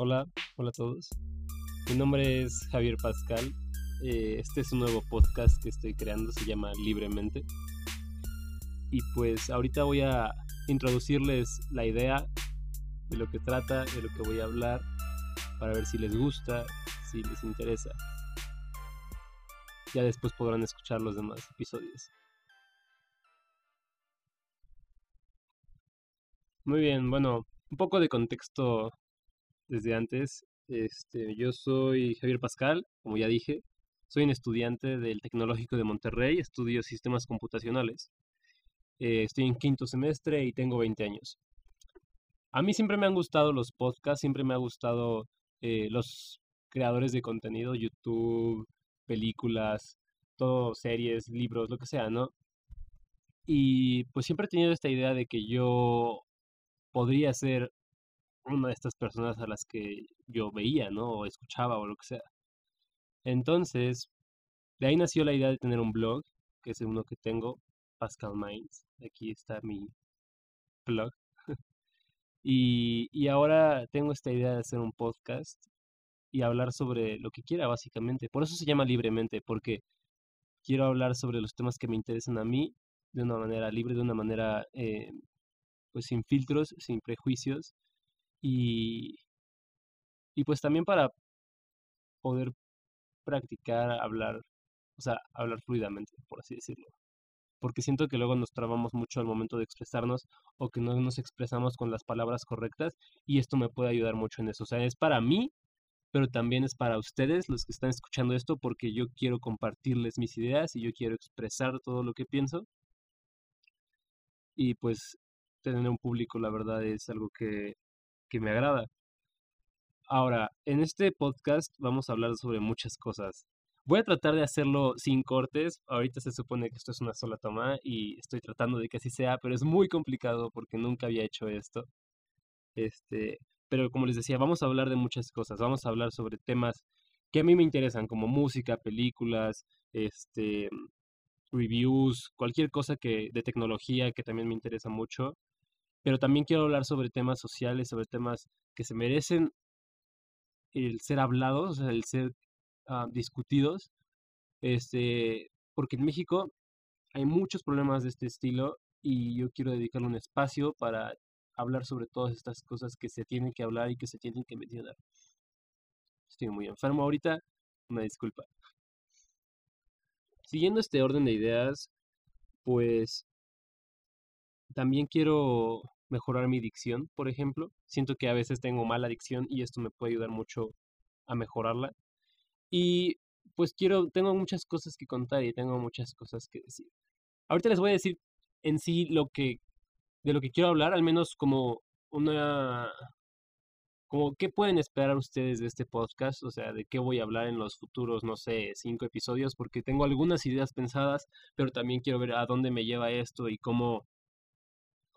Hola, hola a todos. Mi nombre es Javier Pascal. Eh, este es un nuevo podcast que estoy creando, se llama Libremente. Y pues ahorita voy a introducirles la idea de lo que trata, de lo que voy a hablar, para ver si les gusta, si les interesa. Ya después podrán escuchar los demás episodios. Muy bien, bueno, un poco de contexto desde antes. Este, yo soy Javier Pascal, como ya dije. Soy un estudiante del Tecnológico de Monterrey, estudio sistemas computacionales. Eh, estoy en quinto semestre y tengo 20 años. A mí siempre me han gustado los podcasts, siempre me ha gustado eh, los creadores de contenido, YouTube, películas, todo, series, libros, lo que sea, ¿no? Y pues siempre he tenido esta idea de que yo podría ser una de estas personas a las que yo veía, ¿no? O escuchaba o lo que sea. Entonces, de ahí nació la idea de tener un blog, que es uno que tengo, Pascal Minds. Aquí está mi blog. y, y ahora tengo esta idea de hacer un podcast y hablar sobre lo que quiera, básicamente. Por eso se llama libremente, porque quiero hablar sobre los temas que me interesan a mí de una manera libre, de una manera eh, pues sin filtros, sin prejuicios y, y pues también para poder practicar, hablar, o sea, hablar fluidamente, por así decirlo. Porque siento que luego nos trabamos mucho al momento de expresarnos o que no nos expresamos con las palabras correctas y esto me puede ayudar mucho en eso. O sea, es para mí, pero también es para ustedes los que están escuchando esto porque yo quiero compartirles mis ideas y yo quiero expresar todo lo que pienso. Y pues tener un público, la verdad, es algo que que me agrada. Ahora, en este podcast vamos a hablar sobre muchas cosas. Voy a tratar de hacerlo sin cortes. Ahorita se supone que esto es una sola toma y estoy tratando de que así sea, pero es muy complicado porque nunca había hecho esto. Este, pero como les decía, vamos a hablar de muchas cosas. Vamos a hablar sobre temas que a mí me interesan, como música, películas, este, reviews, cualquier cosa que de tecnología que también me interesa mucho pero también quiero hablar sobre temas sociales, sobre temas que se merecen el ser hablados, el ser ah, discutidos, este, porque en México hay muchos problemas de este estilo y yo quiero dedicarle un espacio para hablar sobre todas estas cosas que se tienen que hablar y que se tienen que mencionar. Estoy muy enfermo ahorita, una disculpa. Siguiendo este orden de ideas, pues también quiero mejorar mi dicción, por ejemplo. Siento que a veces tengo mala dicción y esto me puede ayudar mucho a mejorarla. Y pues quiero, tengo muchas cosas que contar y tengo muchas cosas que decir. Ahorita les voy a decir en sí lo que, de lo que quiero hablar, al menos como una, como qué pueden esperar ustedes de este podcast, o sea, de qué voy a hablar en los futuros, no sé, cinco episodios, porque tengo algunas ideas pensadas, pero también quiero ver a dónde me lleva esto y cómo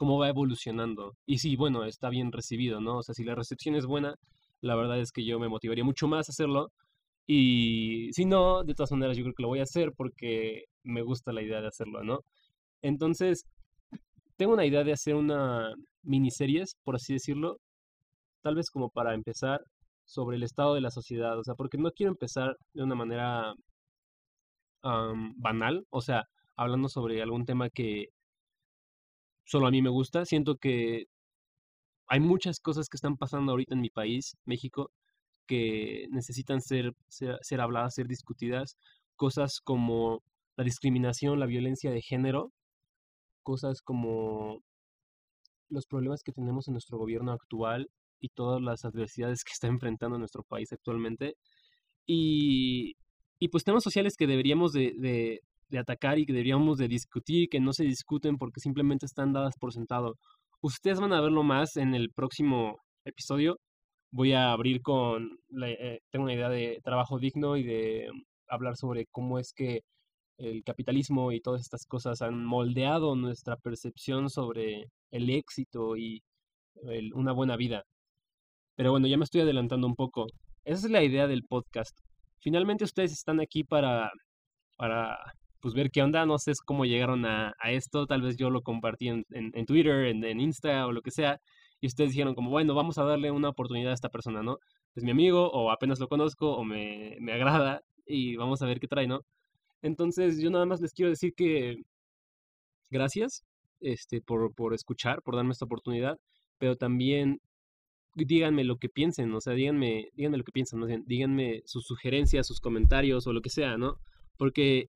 cómo va evolucionando. Y sí, bueno, está bien recibido, ¿no? O sea, si la recepción es buena, la verdad es que yo me motivaría mucho más a hacerlo. Y si no, de todas maneras yo creo que lo voy a hacer porque me gusta la idea de hacerlo, ¿no? Entonces, tengo una idea de hacer una miniseries, por así decirlo, tal vez como para empezar sobre el estado de la sociedad, o sea, porque no quiero empezar de una manera banal, o sea, hablando sobre algún tema que solo a mí me gusta. Siento que hay muchas cosas que están pasando ahorita en mi país, México, que necesitan ser, ser, habladas, ser discutidas. Cosas como la discriminación, la violencia de género, cosas como los problemas que tenemos en nuestro gobierno actual y todas las adversidades que está enfrentando nuestro país actualmente. Y, y pues temas sociales que deberíamos de, de atacar y que deberíamos de discutir, que no se discuten porque simplemente están dadas por sentado. Ustedes van a verlo más en el próximo episodio. Voy a abrir con, eh, tengo una idea de trabajo digno y de hablar sobre cómo es que el capitalismo y todas estas cosas han moldeado nuestra percepción sobre el éxito y una buena vida. Pero bueno, ya me estoy adelantando un poco. Esa es la idea del podcast. Finalmente ustedes están aquí para, para pues ver qué onda, no sé cómo llegaron a, esto, tal vez yo lo compartí en, Twitter, en, Insta o lo que sea, y ustedes dijeron como, bueno, vamos a darle una oportunidad a esta persona, ¿no? Es mi amigo o apenas lo conozco o me, me agrada y vamos a ver qué trae, ¿no? Entonces yo nada más les quiero decir que gracias este, por, por escuchar, por darme esta oportunidad, pero también díganme lo que piensen, o sea, díganme, díganme lo que piensan, ¿no? díganme sus sugerencias, sus comentarios o lo que sea, ¿no? Porque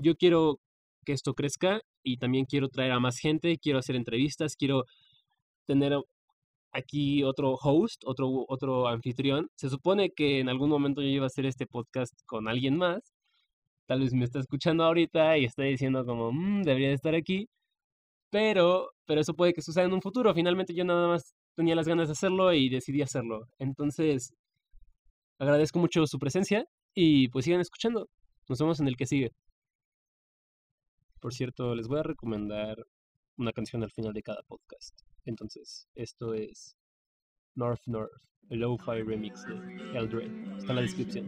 yo quiero que esto crezca y también quiero traer a más gente, quiero hacer entrevistas, quiero tener aquí otro host, otro, otro anfitrión. Se supone que en algún momento yo iba a hacer este podcast con alguien más. Tal vez me está escuchando ahorita y está diciendo como, mmm, debería de estar aquí. Pero, pero eso puede que suceda en un futuro. Finalmente yo nada más tenía las ganas de hacerlo y decidí hacerlo. Entonces, agradezco mucho su presencia y pues sigan escuchando. Nos vemos en el que sigue. Por cierto, les voy a recomendar una canción al final de cada podcast. Entonces, esto es North North, el Lo-Fi remix de Eldred. Está en la descripción.